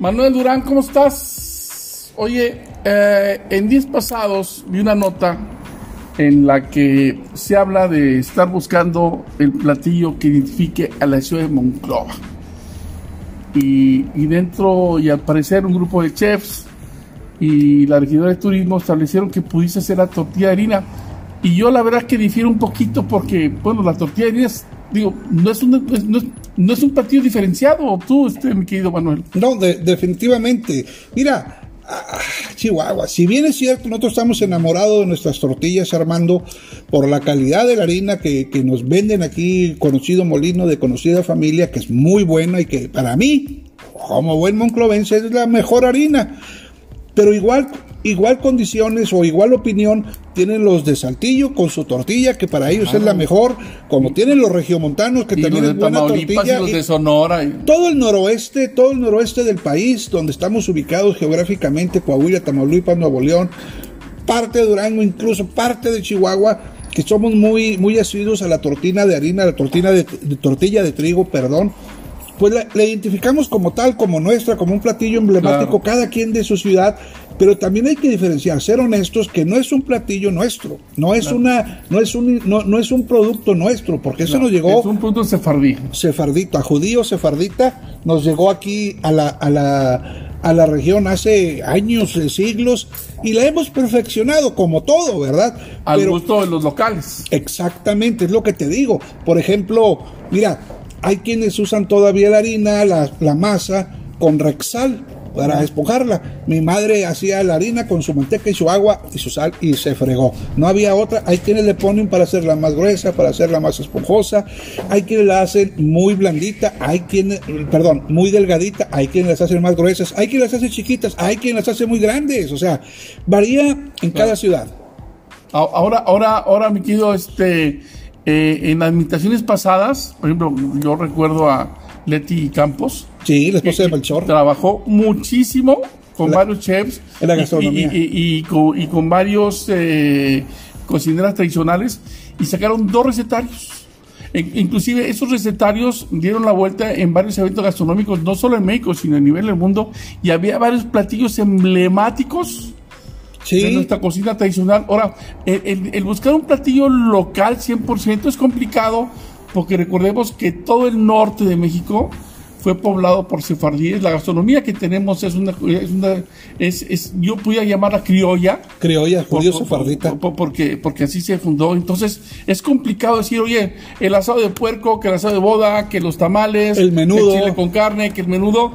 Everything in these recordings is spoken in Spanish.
Manuel Durán, ¿cómo estás? Oye, eh, en días pasados vi una nota en la que se habla de estar buscando el platillo que identifique a la ciudad de Monclova. Y, dentro, y al parecer, un grupo de chefs y la regidora de turismo establecieron que pudiese ser la tortilla de harina. Y yo la verdad que difiero un poquito porque, bueno, la tortilla de harina es, digo, no es un, no es, un platillo diferenciado, tú, este, mi querido Manuel. No, de- definitivamente. Mira, ah, Chihuahua, si bien es cierto, nosotros estamos enamorados de nuestras tortillas, Armando, por la calidad de la harina que, que nos venden aquí, conocido molino de conocida familia, que es muy buena y que para mí, como buen monclovense, es la mejor harina. Pero igual, igual condiciones o igual opinión tienen los de Saltillo con su tortilla, que para ellos es la mejor, como tienen los regiomontanos, que Y también los es de buena Tamaulipas tortilla. y los de Sonora. y- todo el noroeste, todo el noroeste del país, donde estamos ubicados geográficamente, Coahuila, Tamaulipas, Nuevo León, parte de Durango, incluso parte de Chihuahua, que somos muy, muy asiduos a la tortina de harina, a la tortina de, de tortilla de trigo, perdón, pues la, la identificamos como tal, como nuestra, como un platillo emblemático, Claro. cada quien de su ciudad, pero también hay que diferenciar, ser honestos, que no es un platillo nuestro, no es una, no es un, no, no es un producto nuestro, porque eso nos llegó Es un punto sefardí. sefardita, judío sefardita, nos llegó aquí a la, a la, a la región hace años, eh, siglos, y la hemos perfeccionado como todo, ¿verdad? Al Pero- gusto de los locales. Exactamente, es lo que te digo. Por ejemplo, mira, hay quienes usan todavía la harina, la, la masa, con Rexal para esponjarla. Mi madre hacía la harina con su manteca y su agua y su sal y se fregó. No había otra. Hay quienes le ponen para hacerla más gruesa, para hacerla más esponjosa. Hay quienes la hacen muy blandita, hay quienes, perdón, muy delgadita, hay quienes las hacen más gruesas, hay quienes las hacen chiquitas, hay quienes las hacen muy grandes. O sea, varía en cada ciudad. Ahora, ahora, ahora, mi querido, este, eh, en administraciones pasadas, por ejemplo, yo recuerdo a Leti Campos, Sí, la esposa de Melchor. trabajó muchísimo con La- varios chefs en la y- gastronomía. y, y- y con, y con varios eh, cocineras tradicionales y sacaron dos recetarios. En- inclusive esos recetarios dieron la vuelta en varios eventos gastronómicos, no solo en México, sino a nivel del mundo, y había varios platillos emblemáticos de Sí, nuestra cocina tradicional. Ahora, el, el- el buscar un platillo local 100% es complicado porque recordemos que todo el norte de México fue poblado por sefardíes. La gastronomía que tenemos es una, es una es, es- yo pudiera llamarla criolla. criolla, judío por- sefardita. por- porque, porque así se fundó. Entonces, es complicado decir, oye, el asado de puerco, que el asado de boda, que los tamales, El menudo. que el chile con carne, que el menudo,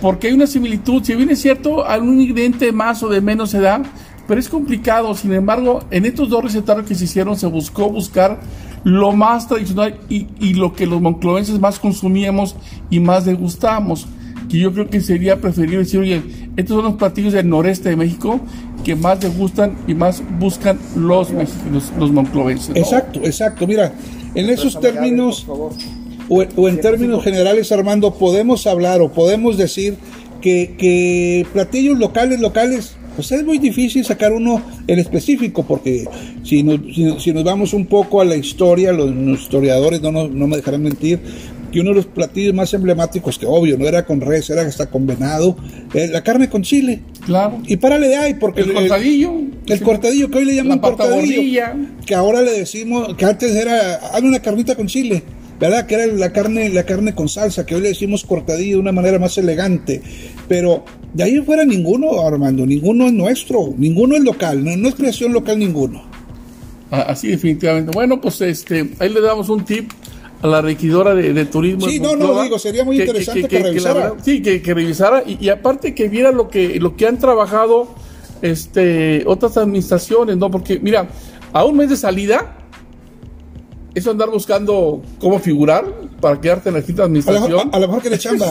porque hay una similitud. Si bien es cierto, algún ingrediente más o de menos se da, pero es complicado. Sin embargo, en estos dos recetarios que se hicieron, se buscó buscar lo más tradicional y, y lo que los monclovenses más consumíamos y más degustábamos. Que yo creo que sería preferible decir, oye, estos son los platillos del noreste de México que más degustan y más buscan los mexicanos, los monclovenses. ¿no? Exacto, exacto. Mira, en esos términos, o, o en términos generales, Armando, podemos hablar o podemos decir que, que platillos locales, locales, pues es muy difícil sacar uno en específico, porque si nos, si, si nos vamos un poco a la historia, los, los historiadores no, nos- no me dejarán mentir, que uno de los platillos más emblemáticos, que obvio no era con res, era hasta con venado, es la carne con chile. Claro. Y párale de ahí, porque El cortadillo. el cortadillo que hoy le llaman cortadillo, gordilla. que ahora le decimos que antes era hazme una carnita con chile, ¿verdad? Que era la carne la carne con salsa, que hoy le decimos cortadillo de una manera más elegante, pero de ahí fuera ninguno, Armando, ninguno es nuestro, ninguno es local, no, no es creación local ninguno. A- Así definitivamente. Bueno, pues este, ahí le damos un tip a la regidora de, de turismo. Sí, no, no, digo, sería muy interesante que revisara. verdad- sí, que, que revisara y, y aparte que viera lo que, lo que han trabajado este, otras administraciones, ¿no? Porque, mira, a un mes de salida, eso andar buscando cómo figurar para quedarte en la quinta administración. a lo mejor que le chamba.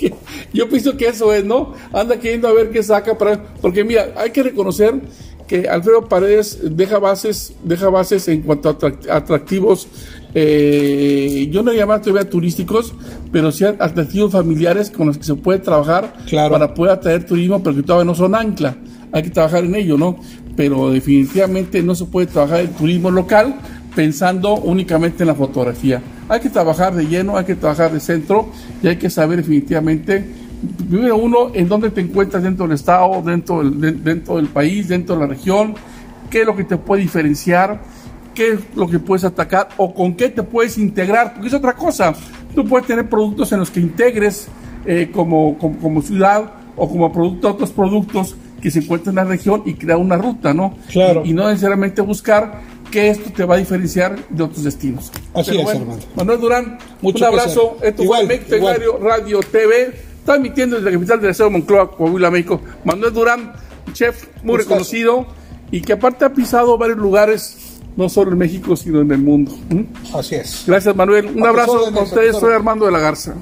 Yo pienso que eso es, ¿no? Anda queriendo a ver qué saca para porque mira, hay que reconocer que Alfredo Paredes deja bases, deja bases en cuanto a atract- atractivos, eh, yo no llamar todavía turísticos, pero sí atractivos familiares con los que se puede trabajar Claro. para poder atraer turismo, pero que todavía no son ancla. Hay que trabajar en ello, ¿no? Pero definitivamente no se puede trabajar el turismo local pensando únicamente en la fotografía. Hay que trabajar de lleno, hay que trabajar de centro y hay que saber definitivamente primero uno, en dónde te encuentras dentro del estado, dentro del, dentro del país, dentro de la región, qué es lo que te puede diferenciar, qué es lo que puedes atacar o con qué te puedes integrar, porque es otra cosa. Tú puedes tener productos en los que integres eh, como, como, ciudad o como producto otros productos que se encuentran en la región y crear una ruta, ¿no? Claro. Y, no necesariamente buscar que esto te va a diferenciar de otros destinos. Así es, hermano. Manuel Durán, un abrazo. Esto igual, fue Radio, Radio TV, transmitiendo desde la capital del Estado de Moncloa, Coahuila, México. Manuel Durán, chef muy reconocido y que aparte ha pisado varios lugares, no solo en México, sino en el mundo. Así es. Gracias, Manuel. Un abrazo con ustedes. Soy Armando de la Garza.